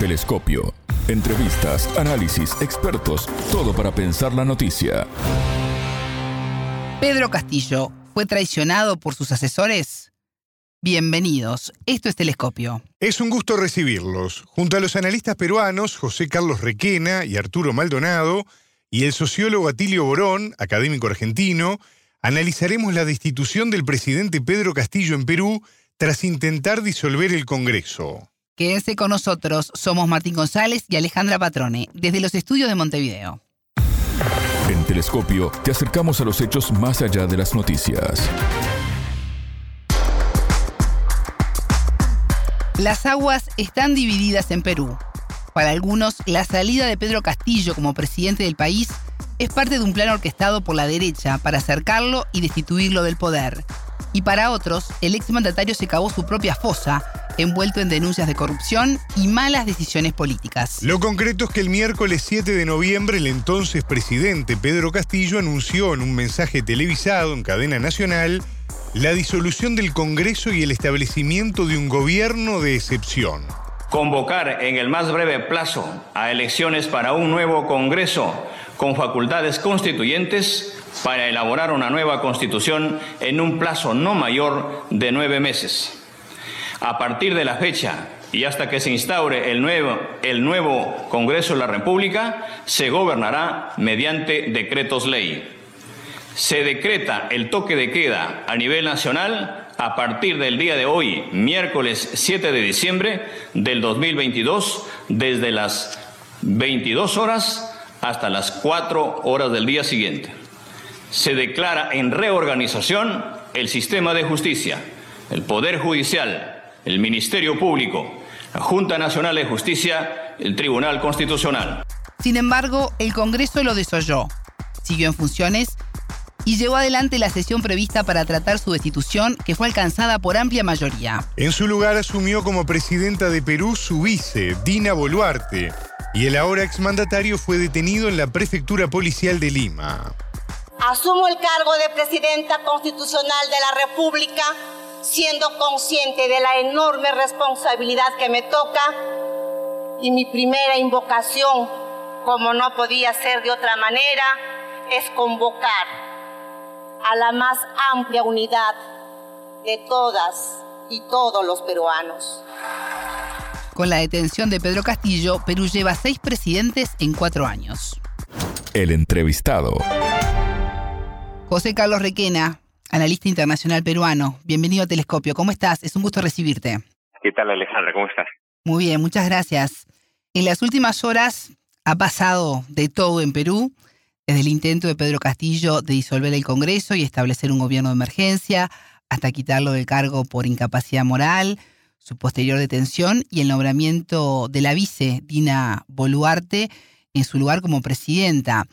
Telescopio. Entrevistas, análisis, expertos, todo para pensar la noticia. Pedro Castillo fue traicionado por sus asesores. Bienvenidos, esto es Telescopio. Es un gusto recibirlos. Junto a los analistas peruanos José Carlos Requena y Arturo Maldonado, y el sociólogo Atilio Borón, académico argentino, analizaremos la destitución del presidente Pedro Castillo en Perú tras intentar disolver el Congreso. Quédense con nosotros, somos Martín González y Alejandra Patrone, desde los estudios de Montevideo. En Telescopio te acercamos a los hechos más allá de las noticias. Las aguas están divididas en Perú. Para algunos, la salida de Pedro Castillo como presidente del país es parte de un plan orquestado por la derecha para acercarlo y destituirlo del poder. Y para otros, el exmandatario se cavó su propia fosa, envuelto en denuncias de corrupción y malas decisiones políticas. Lo concreto es que el miércoles 7 de noviembre el entonces presidente Pedro Castillo anunció en un mensaje televisado en cadena nacional la disolución del Congreso y el establecimiento de un gobierno de excepción. Convocar en el más breve plazo a elecciones para un nuevo Congreso con facultades constituyentes para elaborar una nueva constitución en un plazo no mayor de nueve meses. A partir de la fecha y hasta que se instaure el nuevo, el nuevo Congreso de la República, se gobernará mediante decretos ley. Se decreta el toque de queda a nivel nacional a partir del día de hoy, miércoles 7 de diciembre del 2022, desde las 22 horas hasta las 4 horas del día siguiente. Se declara en reorganización el sistema de justicia, el Poder Judicial, el Ministerio Público, la Junta Nacional de Justicia, el Tribunal Constitucional. Sin embargo, el Congreso lo desoyó, siguió en funciones y llevó adelante la sesión prevista para tratar su destitución, que fue alcanzada por amplia mayoría. En su lugar asumió como presidenta de Perú su vice, Dina Boluarte, y el ahora exmandatario fue detenido en la prefectura policial de Lima. Asumo el cargo de presidenta constitucional de la República, siendo consciente de la enorme responsabilidad que me toca y mi primera invocación, como no podía ser de otra manera, es convocar a la más amplia unidad de todas y todos los peruanos. Con la detención de Pedro Castillo, Perú lleva seis presidentes en cuatro años. El entrevistado. José Carlos Requena, analista internacional peruano. Bienvenido a Telescopio. ¿Cómo estás? Es un gusto recibirte. ¿Qué tal, Alejandra? ¿Cómo estás? Muy bien, muchas gracias. En las últimas horas ha pasado de todo en Perú, desde el intento de Pedro Castillo de disolver el Congreso y establecer un gobierno de emergencia, hasta quitarlo del cargo por incapacidad moral, su posterior detención y el nombramiento de la vice Dina Boluarte en su lugar como presidenta.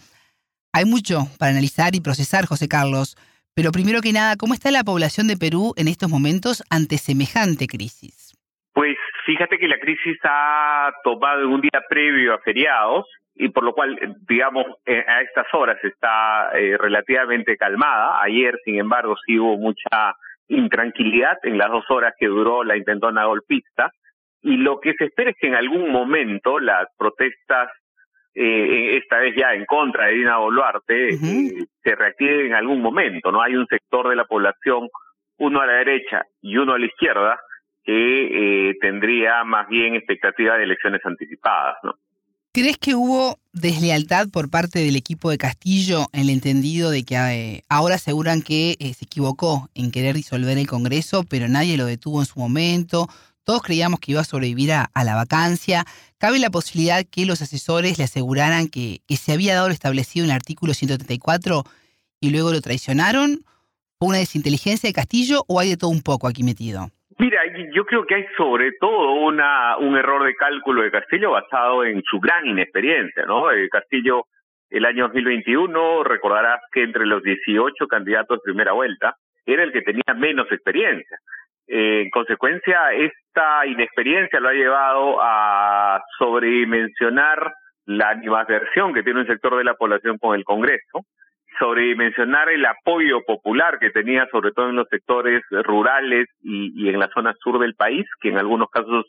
Hay mucho para analizar y procesar, José Carlos, pero primero que nada, ¿cómo está la población de Perú en estos momentos ante semejante crisis? Pues fíjate que la crisis ha tomado en un día previo a feriados y por lo cual, digamos, eh, a estas horas está eh, relativamente calmada. Ayer, sin embargo, sí hubo mucha intranquilidad en las dos horas que duró la intentona golpista y lo que se espera es que en algún momento las protestas, eh, esta vez ya en contra de Dina Boluarte, eh, se reactiven en algún momento. No hay un sector de la población, uno a la derecha y uno a la izquierda, que eh, tendría más bien expectativa de elecciones anticipadas, ¿no? ¿Crees que hubo deslealtad por parte del equipo de Castillo en el entendido de que eh, ahora aseguran que eh, se equivocó en querer disolver el Congreso, pero nadie lo detuvo en su momento? Todos creíamos que iba a sobrevivir a, la vacancia. ¿Cabe la posibilidad que los asesores le aseguraran que, se había dado lo establecido en el artículo 134 y luego lo traicionaron? ¿Fue una desinteligencia de Castillo o hay de todo un poco aquí metido? Mira, yo creo que hay sobre todo una, un error de cálculo de Castillo basado en su gran inexperiencia, ¿no? Eh, Castillo, el año 2021, recordarás que entre los 18 candidatos de primera vuelta, era el que tenía menos experiencia. Eh, en consecuencia, esta inexperiencia lo ha llevado a sobredimensionar la animadversión que tiene un sector de la población con el Congreso, sobredimensionar el apoyo popular que tenía, sobre todo en los sectores rurales y, en la zona sur del país, que en algunos casos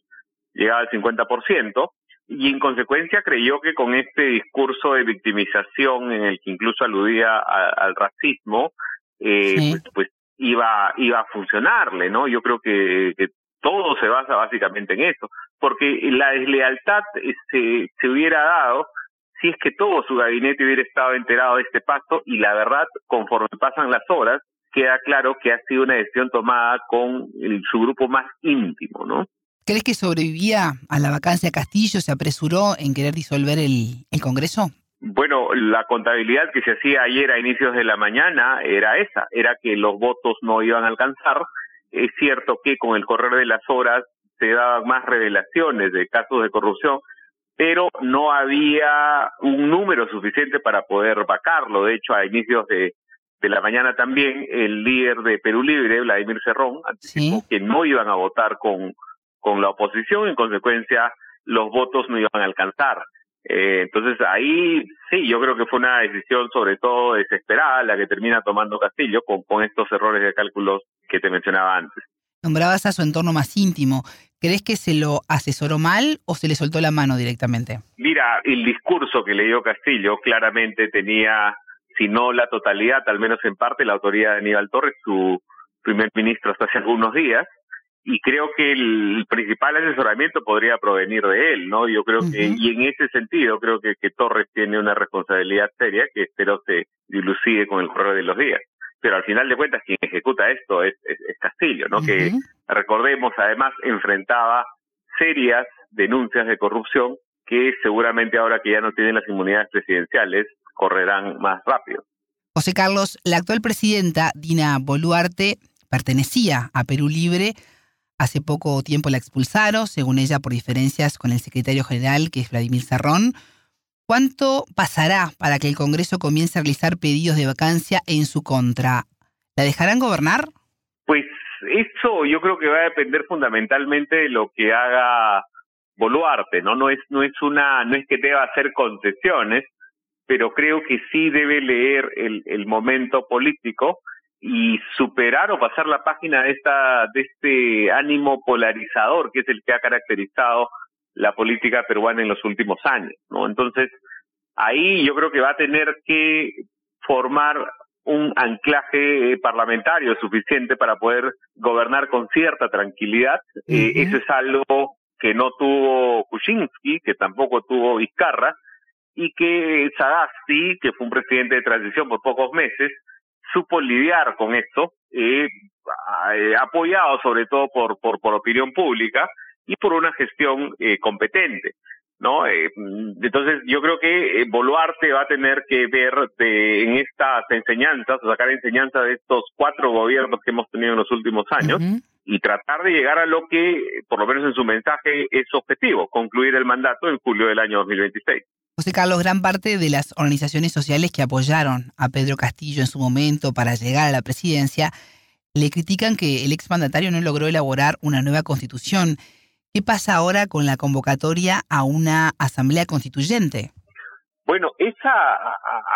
llegaba al 50%, y en consecuencia creyó que con este discurso de victimización en el que incluso aludía al racismo, eh, pues, pues, iba, iba a funcionarle, ¿no? Yo creo que, todo se basa básicamente en eso, porque la deslealtad se, se hubiera dado si es que todo su gabinete hubiera estado enterado de este pacto y la verdad, conforme pasan las horas, queda claro que ha sido una decisión tomada con su grupo más íntimo, ¿no? ¿Crees que sobrevivía a la vacancia Castillo? ¿Se apresuró en querer disolver el, el Congreso? Bueno, la contabilidad que se hacía ayer a inicios de la mañana era esa, era que los votos no iban a alcanzar. Es cierto que con el correr de las horas se daban más revelaciones de casos de corrupción, pero no había un número suficiente para poder vacarlo. De hecho, a inicios de, de la mañana también, el líder de Perú Libre, Vladimir Cerrón, anticipó que no iban a votar con, con la oposición, en consecuencia los votos no iban a alcanzar. Eh, entonces ahí sí, yo creo que fue una decisión sobre todo desesperada la que termina tomando Castillo con, con estos errores de cálculos que te mencionaba antes. Nombrabas a su entorno más íntimo. ¿Crees que se lo asesoró mal o se le soltó la mano directamente? Mira, el discurso que le dio Castillo claramente tenía, si no la totalidad, al menos en parte, la autoridad de Aníbal Torres, su primer ministro hasta hace algunos días, y creo que el principal asesoramiento podría provenir de él, ¿no? Yo creo que, y en ese sentido, creo que, que Torres tiene una responsabilidad seria que espero se dilucide con el correr de los días pero al final de cuentas quien ejecuta esto es, Castillo, ¿no? Que recordemos además enfrentaba serias denuncias de corrupción que seguramente ahora que ya no tienen las inmunidades presidenciales correrán más rápido. José Carlos, la actual presidenta Dina Boluarte pertenecía a Perú Libre. Hace poco tiempo la expulsaron, según ella, por diferencias con el secretario general, que es Vladimir Serrón. ¿Cuánto pasará para que el Congreso comience a realizar pedidos de vacancia en su contra? ¿La dejarán gobernar? Pues eso yo creo que va a depender fundamentalmente de lo que haga Boluarte, ¿no? No es, no es una, no es que deba hacer concesiones, pero creo que sí debe leer el, el momento político y superar o pasar la página de esta, de este ánimo polarizador que es el que ha caracterizado la política peruana en los últimos años, ¿no? Entonces, ahí yo creo que va a tener que formar un anclaje parlamentario suficiente para poder gobernar con cierta tranquilidad. Eh, eso es algo que no tuvo Kuczynski, que tampoco tuvo Vizcarra, y que Sagasti, que fue un presidente de transición por pocos meses, supo lidiar con esto, eh, eh apoyado sobre todo por, por, por opinión pública, y por una gestión eh, competente. ¿no? Eh, entonces, yo creo que eh, Boluarte va a tener que ver de, en estas enseñanzas, o sacar enseñanza de estos cuatro gobiernos que hemos tenido en los últimos años y tratar de llegar a lo que, por lo menos en su mensaje, es objetivo, concluir el mandato en julio del año 2026. José Carlos, gran parte de las organizaciones sociales que apoyaron a Pedro Castillo en su momento para llegar a la presidencia le critican que el exmandatario no logró elaborar una nueva constitución. ¿Qué pasa ahora con la convocatoria a una asamblea constituyente? Bueno, esa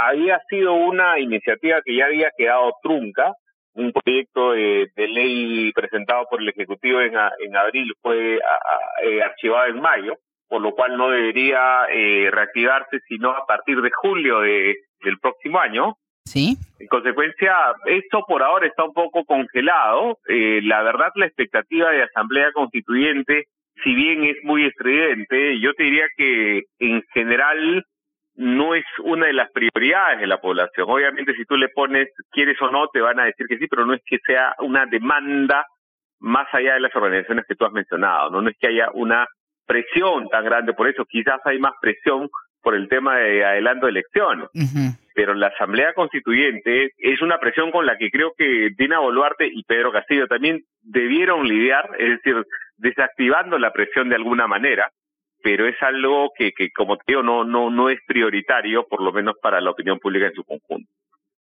había sido una iniciativa que ya había quedado trunca. Un proyecto de, ley presentado por el Ejecutivo en, en abril fue eh, archivado en mayo, por lo cual no debería eh, reactivarse sino a partir de julio de, del próximo año. Sí. En consecuencia, esto por ahora está un poco congelado. Eh, la verdad, la expectativa de asamblea constituyente si bien es muy estridente, yo te diría que en general no es una de las prioridades de la población. Obviamente si tú le pones quieres o no, te van a decir que sí, pero no es que sea una demanda más allá de las organizaciones que tú has mencionado, no, no es que haya una presión tan grande por eso, quizás hay más presión por el tema de adelanto de elecciones. Pero la Asamblea Constituyente es una presión con la que creo que Dina Boluarte y Pedro Castillo también debieron lidiar, es decir, desactivando la presión de alguna manera, pero es algo que, que como te digo, no, no, no es prioritario, por lo menos para la opinión pública en su conjunto.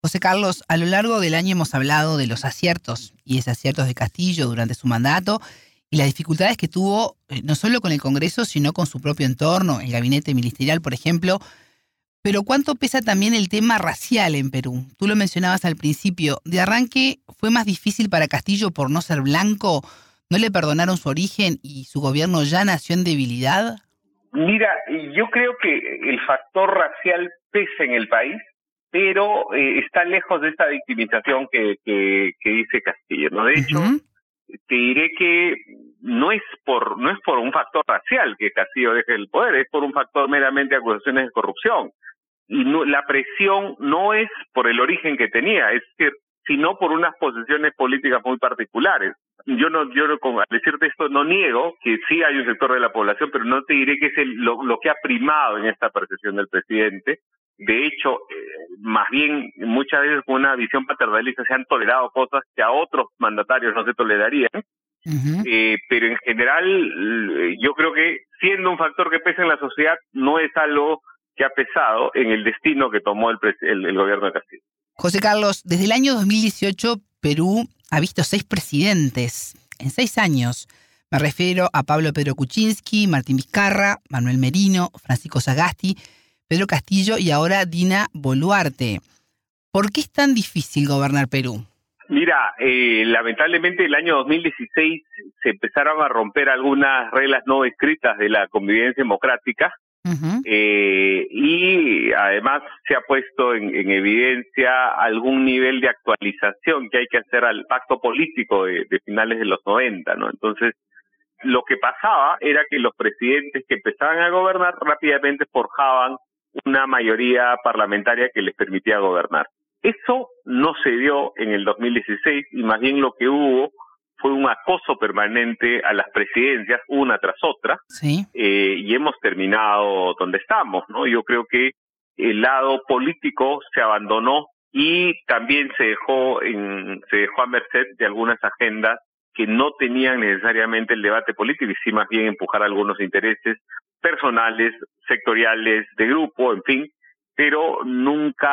José Carlos, a lo largo del año hemos hablado de los aciertos y desaciertos de Castillo durante su mandato y las dificultades que tuvo eh, no solo con el Congreso, sino con su propio entorno, el gabinete ministerial, por ejemplo. Pero ¿cuánto pesa también el tema racial en Perú? Tú lo mencionabas al principio. De arranque, ¿fue más difícil para Castillo por no ser blanco? ¿No le perdonaron su origen y su gobierno ya nació en debilidad? Mira, yo creo que el factor racial pesa en el país, pero eh, está lejos de esta victimización que, que, dice Castillo. ¿no? De hecho, te diré que no es por no es por un factor racial que Castillo deje el poder, es por un factor meramente de acusaciones de corrupción. Y la presión no es por el origen que tenía, es decir, sino por unas posiciones políticas muy particulares. Yo no, yo no, al decirte esto no niego que sí hay un sector de la población, pero no te diré que es el, lo, lo que ha primado en esta percepción del presidente. De hecho, eh, más bien muchas veces con una visión paternalista se han tolerado cosas que a otros mandatarios no se tolerarían. eh, pero en general, yo creo que siendo un factor que pesa en la sociedad, no es algo que ha pesado en el destino que tomó el, el, el gobierno de Castillo. José Carlos, desde el año 2018 Perú ha visto seis presidentes en seis años. Me refiero a Pablo Pedro Kuczynski, Martín Vizcarra, Manuel Merino, Francisco Sagasti, Pedro Castillo y ahora Dina Boluarte. ¿Por qué es tan difícil gobernar Perú? Mira, eh, lamentablemente el año 2016 se empezaron a romper algunas reglas no escritas de la convivencia democrática eh, y además se ha puesto en, evidencia algún nivel de actualización que hay que hacer al pacto político de, finales de los 90, ¿no? Entonces, lo que pasaba era que los presidentes que empezaban a gobernar rápidamente forjaban una mayoría parlamentaria que les permitía gobernar. Eso no se dio en el 2016 y más bien lo que hubo fue un acoso permanente a las presidencias una tras otra eh, y hemos terminado donde estamos, ¿no? Yo creo que el lado político se abandonó y también se dejó en, se dejó a merced de algunas agendas que no tenían necesariamente el debate político y sí más bien empujar algunos intereses personales, sectoriales, de grupo, en fin, pero nunca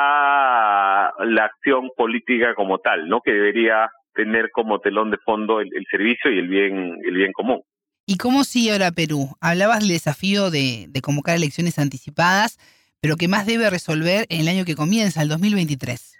la acción política como tal, ¿no? Que debería tener como telón de fondo el, servicio y el bien, el bien común. ¿Y cómo sigue ahora Perú? Hablabas del desafío de, convocar elecciones anticipadas, pero ¿qué más debe resolver en el año que comienza, el 2023?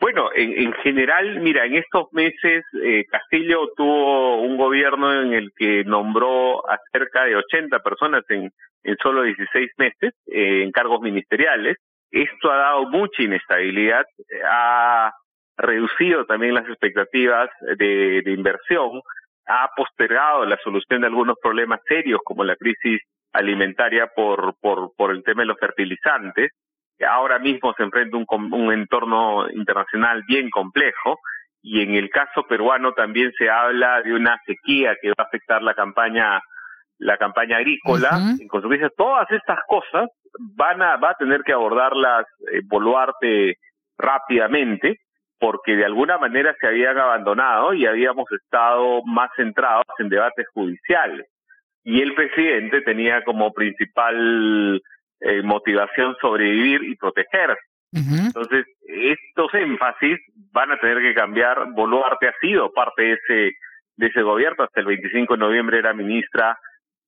Bueno, en, general, mira, en estos meses eh, Castillo tuvo un gobierno en el que nombró a cerca de 80 personas en, en solo 16 meses eh, en cargos ministeriales. Esto ha dado mucha inestabilidad, ha reducido también las expectativas de, inversión, ha postergado la solución de algunos problemas serios como la crisis alimentaria por, por, por el tema de los fertilizantes. Ahora mismo se enfrenta un, un entorno internacional bien complejo y en el caso peruano también se habla de una sequía que va a afectar la campaña la campaña agrícola. En consecuencia, todas estas cosas van a va a tener que abordarlas eh, Boluarte rápidamente porque de alguna manera se habían abandonado y habíamos estado más centrados en debates judiciales. Y el presidente tenía como principal eh, motivación sobrevivir y protegerse. Entonces, estos énfasis van a tener que cambiar. Boluarte ha sido parte de ese, de ese gobierno. Hasta el 25 de noviembre era ministra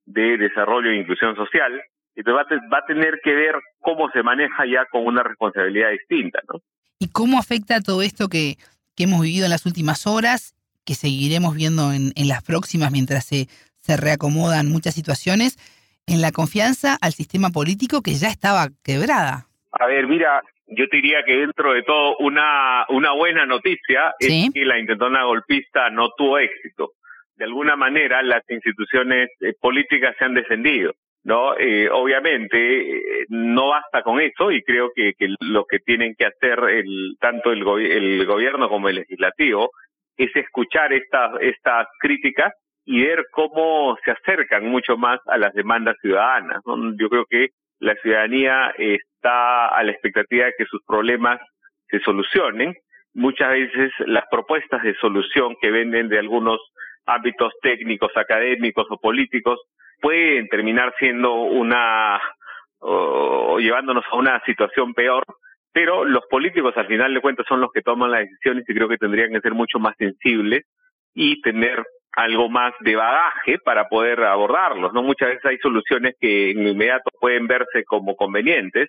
de Desarrollo e Inclusión Social. Entonces va a tener que ver cómo se maneja ya con una responsabilidad distinta, ¿no? ¿Y cómo afecta todo esto que, que hemos vivido en las últimas horas, que seguiremos viendo en, en las próximas mientras se, se reacomodan muchas situaciones, en la confianza al sistema político que ya estaba quebrada? A ver, mira, yo te diría que dentro de todo una, una buena noticia es que la intentona golpista no tuvo éxito. De alguna manera las instituciones eh, políticas se han descendido. ¿no? Eh, obviamente eh, no basta con eso y creo que, que lo que tienen que hacer el, tanto el, el gobierno como el legislativo es escuchar estas estas críticas y ver cómo se acercan mucho más a las demandas ciudadanas. Yo creo que la ciudadanía está a la expectativa de que sus problemas se solucionen. Muchas veces las propuestas de solución que venden de algunos ámbitos técnicos, académicos o políticos pueden terminar siendo una o, llevándonos a una situación peor, pero los políticos al final de cuentas son los que toman las decisiones y creo que tendrían que ser mucho más sensibles y tener algo más de bagaje para poder abordarlos, ¿no? Muchas veces hay soluciones que en inmediato pueden verse como convenientes,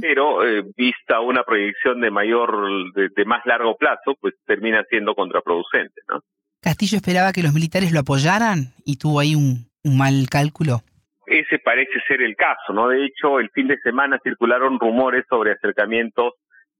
pero eh, vista una proyección de mayor, de, de, más largo plazo, pues termina siendo contraproducente, ¿no? Castillo esperaba que los militares lo apoyaran y tuvo ahí un, un mal cálculo? ese parece ser el caso, ¿no? De hecho, el fin de semana circularon rumores sobre acercamientos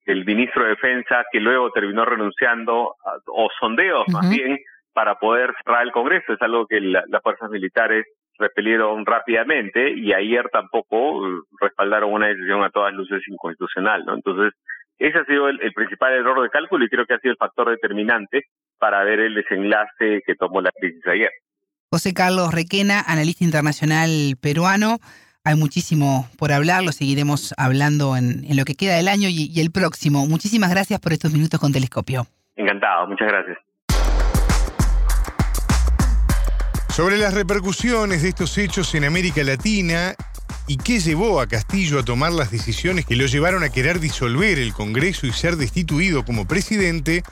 del ministro de Defensa que luego terminó renunciando, o sondeos más bien, para poder cerrar el Congreso. Es algo que las fuerzas militares repelieron rápidamente y ayer tampoco uh, respaldaron una decisión a todas luces inconstitucional, ¿no? Entonces, ese ha sido el, principal error de cálculo y creo que ha sido el factor determinante para ver el desenlace que tomó la crisis ayer. José Carlos Requena, analista internacional peruano. Hay muchísimo por hablar, lo seguiremos hablando en, lo que queda del año y el próximo. Muchísimas gracias por estos minutos con Telescopio. Encantado, muchas gracias. Sobre las repercusiones de estos hechos en América Latina y qué llevó a Castillo a tomar las decisiones que lo llevaron a querer disolver el Congreso y ser destituido como presidente,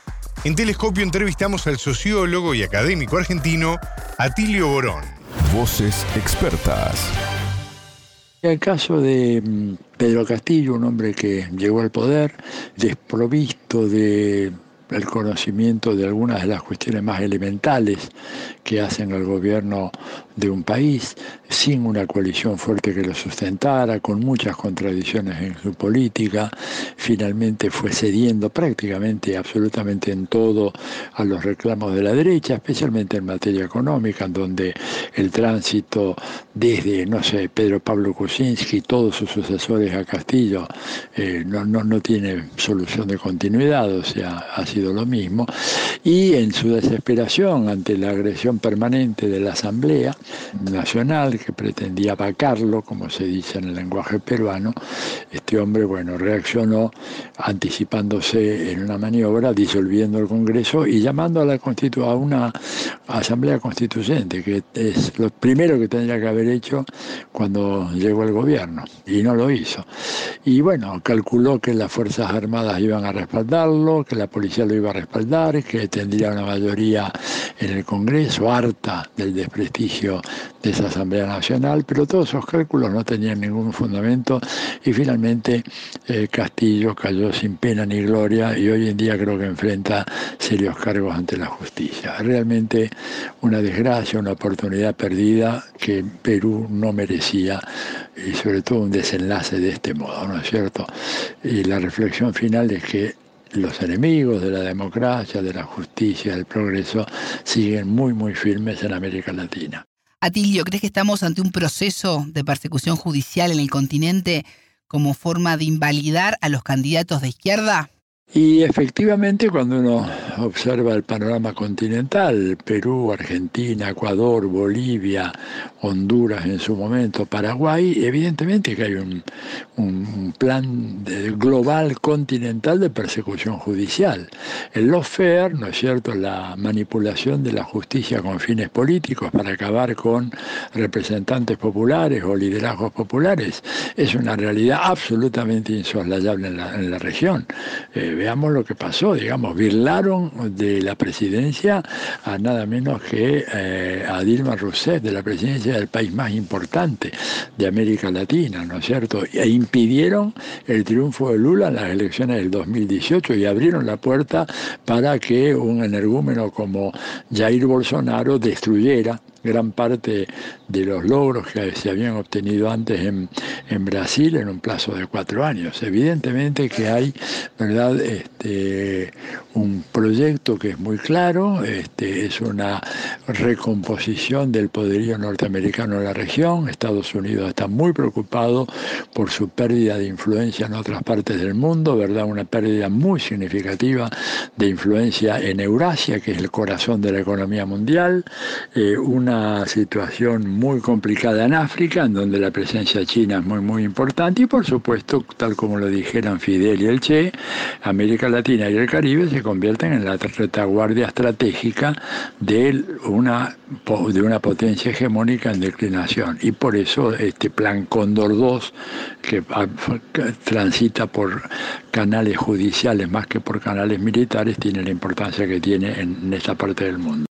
en Telescopio entrevistamos al sociólogo y académico argentino Atilio Borón. Voces expertas. El caso de mm, Pedro Castillo, un hombre que llegó al poder desprovisto de el conocimiento de algunas de las cuestiones más elementales que hacen al gobierno de un país, sin una coalición fuerte que lo sustentara, con muchas contradicciones en su política, finalmente fue cediendo prácticamente, absolutamente en todo a los reclamos de la derecha, especialmente en materia económica, en donde el tránsito desde, no sé, Pedro Pablo Kuczynski y todos sus sucesores a Castillo eh, no, no, no tiene solución de continuidad, o sea, ha sido lo mismo, y en su desesperación ante la agresión permanente de la Asamblea Nacional, que pretendía vacarlo, como se dice en el lenguaje peruano, este hombre, bueno, reaccionó anticipándose en una maniobra, disolviendo el Congreso y llamando a, la a una Asamblea Constituyente, que es lo primero que tendría que haber hecho cuando llegó el gobierno, y no lo hizo. Y bueno, calculó que las Fuerzas Armadas iban a respaldarlo, que la policía lo iba a respaldar, que tendría una mayoría en el Congreso, harta del desprestigio de esa Asamblea Nacional, pero todos esos cálculos no tenían ningún fundamento y finalmente eh, Castillo cayó sin pena ni gloria y hoy en día creo que enfrenta serios cargos ante la justicia. Realmente una desgracia, una oportunidad perdida que Perú no merecía y sobre todo un desenlace de este modo, ¿no es cierto? Y la reflexión final es que los enemigos de la democracia, de la justicia, del progreso, siguen muy, muy firmes en América Latina. Atilio, ¿crees que estamos ante un proceso de persecución judicial en el continente como forma de invalidar a los candidatos de izquierda? Y efectivamente cuando uno observa el panorama continental, Perú, Argentina, Ecuador, Bolivia, Honduras en su momento, Paraguay, evidentemente que hay un, plan global continental de persecución judicial. El lawfare, ¿no es cierto?, la manipulación de la justicia con fines políticos para acabar con representantes populares o liderazgos populares, es una realidad absolutamente insoslayable en la, en la región. Eh, veamos lo que pasó, digamos, virlaron de la presidencia a nada menos que eh, a Dilma Rousseff, de la presidencia del país más importante de América Latina, ¿no es cierto? E impidieron el triunfo de Lula en las elecciones del 2018 y abrieron la puerta para que un energúmeno como Jair Bolsonaro destruyera gran parte de los logros que se habían obtenido antes en, en Brasil en un plazo de cuatro años. Evidentemente que hay, ¿verdad?, este, un proyecto que es muy claro, este, es una recomposición del poderío norteamericano en la región. Estados Unidos está muy preocupado por su pérdida de influencia en otras partes del mundo, ¿verdad? Una pérdida muy significativa de influencia en Eurasia, que es el corazón de la economía mundial, eh, una situación muy complicada en África, en donde la presencia china es muy, muy importante, y por supuesto, tal como lo dijeron Fidel y el Che, América Latina y el Caribe se convierten en la retaguardia estratégica de una, de una potencia hegemónica en declinación. Y por eso este plan Cóndor 2, que transita por canales judiciales más que por canales militares, tiene la importancia que tiene en esta parte del mundo.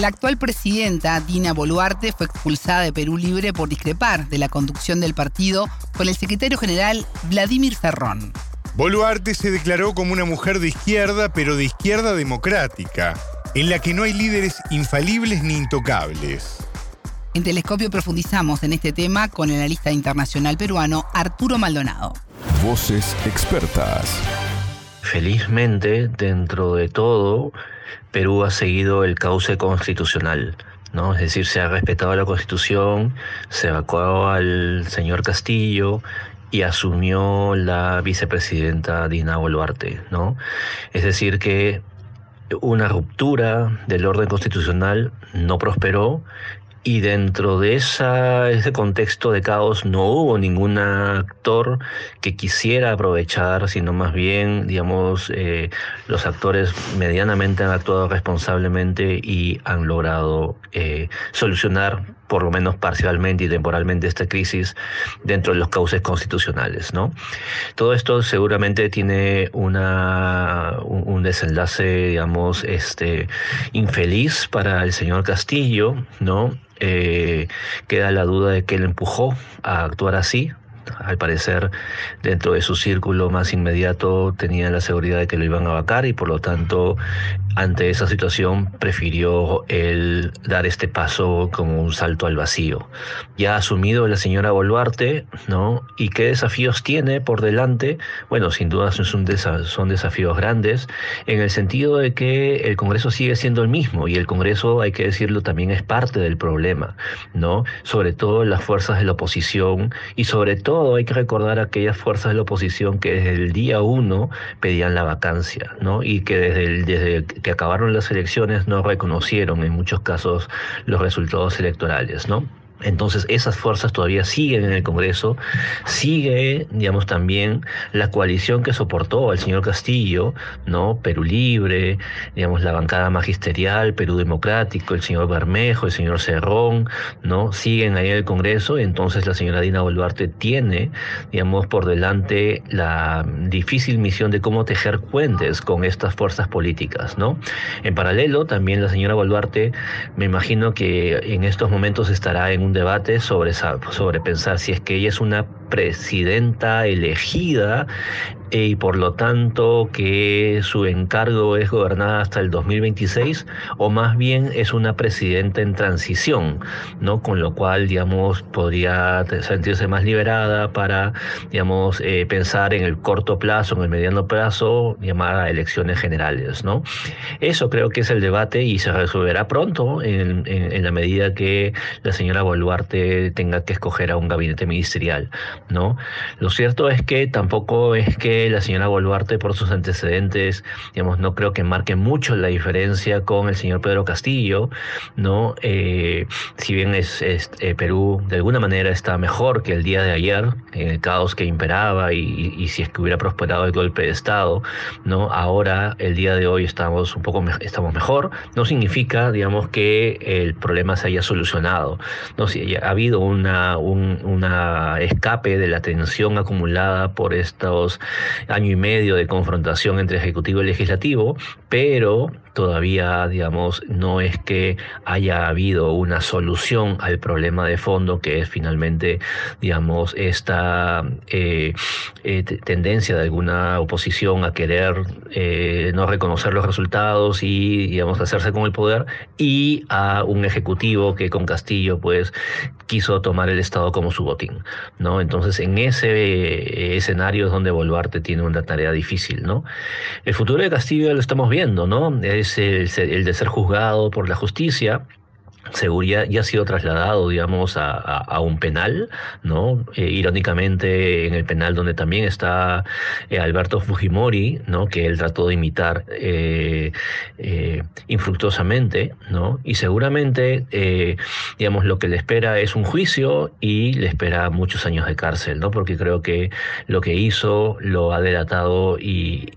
La actual presidenta, Dina Boluarte, fue expulsada de Perú Libre por discrepar de la conducción del partido con el secretario general Vladimir Ferrón. Boluarte se declaró como una mujer de izquierda, pero de izquierda democrática. en la que no hay líderes infalibles ni intocables. En Telescopio profundizamos en este tema con el analista internacional peruano Arturo Maldonado. Voces expertas. Felizmente, dentro de todo, Perú ha seguido el cauce constitucional. ¿no? Es decir, se ha respetado la constitución, se evacuó al señor Castillo y asumió la vicepresidenta Dina Boluarte, ¿no? Es decir, que una ruptura del orden constitucional no prosperó y dentro de esa, ese contexto de caos no hubo ningún actor que quisiera aprovechar, sino más bien, digamos, eh, los actores medianamente han actuado responsablemente y han logrado eh, solucionar por lo menos parcialmente y temporalmente esta crisis dentro de los cauces constitucionales, ¿no? Todo esto seguramente tiene una, un, desenlace, digamos, este, infeliz para el señor Castillo, ¿no? Eh, queda la duda de que él empujó a actuar así, al parecer dentro de su círculo más inmediato tenía la seguridad de que lo iban a vacar y por lo tanto ante esa situación prefirió el dar este paso como un salto al vacío. Ya ha asumido la señora Boluarte, ¿no? ¿Y qué desafíos tiene por delante? Bueno, sin duda son, desafíos grandes en el sentido de que el Congreso sigue siendo el mismo y el Congreso, hay que decirlo, también es parte del problema, ¿no? Sobre todo las fuerzas de la oposición y sobre todo hay que recordar aquellas fuerzas de la oposición que desde el día uno pedían la vacancia, ¿no? Y que desde que acabaron las elecciones no reconocieron en muchos casos los resultados electorales, ¿no? Entonces esas fuerzas todavía siguen en el Congreso, sigue, digamos, también la coalición que soportó al señor Castillo, ¿no? Perú Libre, digamos, la bancada magisterial, Perú Democrático, el señor Bermejo, el señor Cerrón, ¿no? Siguen ahí en el Congreso, entonces la señora Dina Boluarte tiene, digamos, por delante la difícil misión de cómo tejer puentes con estas fuerzas políticas, ¿no? En paralelo, también la señora Boluarte, me imagino que en estos momentos estará en un debate sobre, sobre pensar si es que ella es una presidenta elegida y por lo tanto que su encargo es gobernar hasta el 2026 o más bien es una presidenta en transición, ¿no? Con lo cual, digamos, podría sentirse más liberada para, digamos, eh, pensar en el corto plazo, en el mediano plazo, llamar a elecciones generales, ¿no? Eso creo que es el debate y se resolverá pronto en, en la medida que la señora Boluarte tenga que escoger a un gabinete ministerial, ¿no? Lo cierto es que tampoco es que la señora Boluarte, por sus antecedentes, digamos, no creo que marque mucho la diferencia con el señor Pedro Castillo, ¿no? Eh, si bien es, eh, Perú de alguna manera está mejor que el día de ayer, en el caos que imperaba y, si es que hubiera prosperado el golpe de Estado, ¿no? Ahora, el día de hoy estamos un poco estamos mejor, no significa, digamos, que el problema se haya solucionado, ¿no? Si ha habido una, un una escape de la tensión acumulada por estos año y medio de confrontación entre Ejecutivo y Legislativo, pero todavía, digamos, no es que haya habido una solución al problema de fondo que es finalmente, digamos, esta eh, eh, tendencia de alguna oposición a querer eh, no reconocer los resultados y, digamos, hacerse con el poder y a un ejecutivo que con Castillo, pues, quiso tomar el Estado como su botín, ¿no? Entonces, en ese escenario es donde Boluarte tiene una tarea difícil, ¿no? El futuro de Castillo lo estamos viendo, ¿no? Es el, el de ser juzgado por la justicia, seguridad ya ha sido trasladado, digamos, a, un penal, ¿no? Eh, irónicamente, en el penal donde también está eh, Alberto Fujimori, ¿no? Que él trató de imitar eh, infructuosamente, ¿no? Y seguramente, digamos, lo que le espera es un juicio y le espera muchos años de cárcel, ¿no? Porque creo que lo que hizo lo ha delatado y,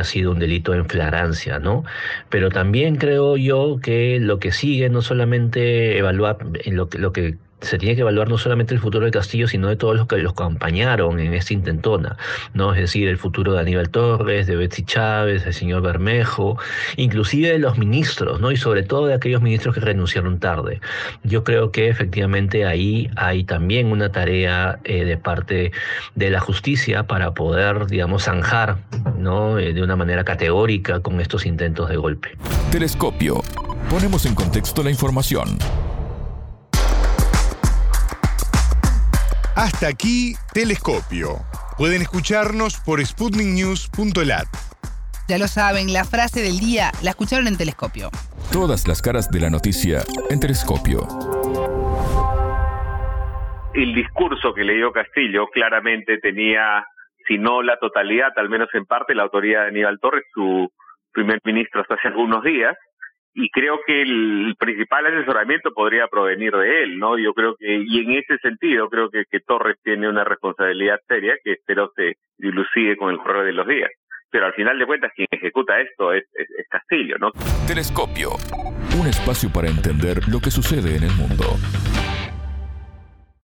ha sido un delito en flagrancia, ¿no? Pero también creo yo que lo que sigue no solamente solamente evaluar lo que, lo que se tiene que evaluar no solamente el futuro de Castillo, sino de todos los que los acompañaron en esta intentona, ¿no? Es decir, el futuro de Aníbal Torres, de Betsy Chávez, del señor Bermejo, inclusive de los ministros, ¿no? Y sobre todo de aquellos ministros que renunciaron tarde. Yo creo que efectivamente ahí hay también una tarea eh, de parte de la justicia para poder, digamos, zanjar, ¿no? Eh, de una manera categórica con estos intentos de golpe. Telescopio. Ponemos en contexto la información. Hasta aquí, Telescopio. Pueden escucharnos por sputniknews.lat. Ya lo saben, la frase del día la escucharon en Telescopio. Todas las caras de la noticia en Telescopio. El discurso que leyó Castillo claramente tenía, si no la totalidad, al menos en parte, la autoría de Aníbal Torres, su primer ministro hasta hace algunos días, y creo que el principal asesoramiento podría provenir de él, ¿no? Yo creo que, y en ese sentido, creo que, Torres tiene una responsabilidad seria que espero se dilucide con el correo de los días. Pero al final de cuentas, quien ejecuta esto es, es, es Castillo, ¿no? Telescopio. Un espacio para entender lo que sucede en el mundo.